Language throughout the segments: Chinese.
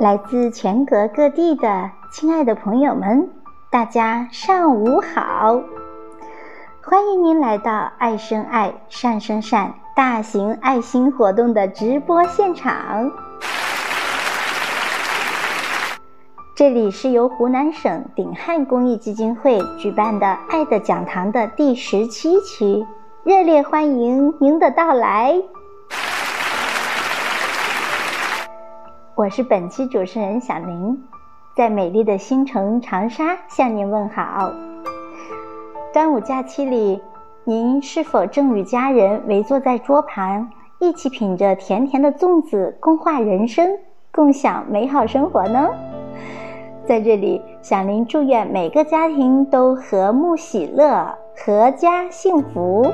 来自全国各地的亲爱的朋友们，大家上午好！欢迎您来到“爱生爱，善生善”大型爱心活动的直播现场。这里是由湖南省鼎汉公益基金会举办的“爱的讲堂”的第十七期，热烈欢迎您的到来！我是本期主持人小林，在美丽的新城长沙向您问好。端午假期里，您是否正与家人围坐在桌旁，一起品着甜甜的粽子，共话人生，共享美好生活呢？在这里，小林祝愿每个家庭都和睦喜乐，阖家幸福。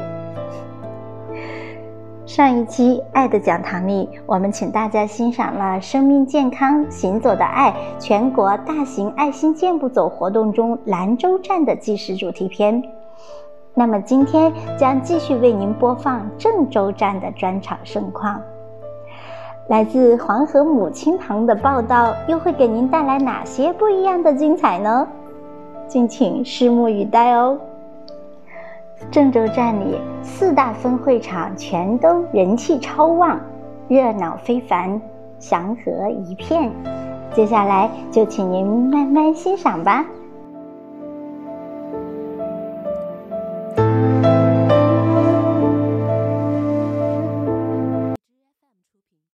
上一期《爱的讲堂》里，我们请大家欣赏了“生命健康，行走的爱”全国大型爱心健步走活动中兰州站的纪实主题片。那么今天将继续为您播放郑州站的专场盛况。来自黄河母亲堂的报道，又会给您带来哪些不一样的精彩呢？敬请拭目以待哦。郑州站里四大分会场全都人气超旺，热闹非凡，祥和一片。接下来就请您慢慢欣赏吧。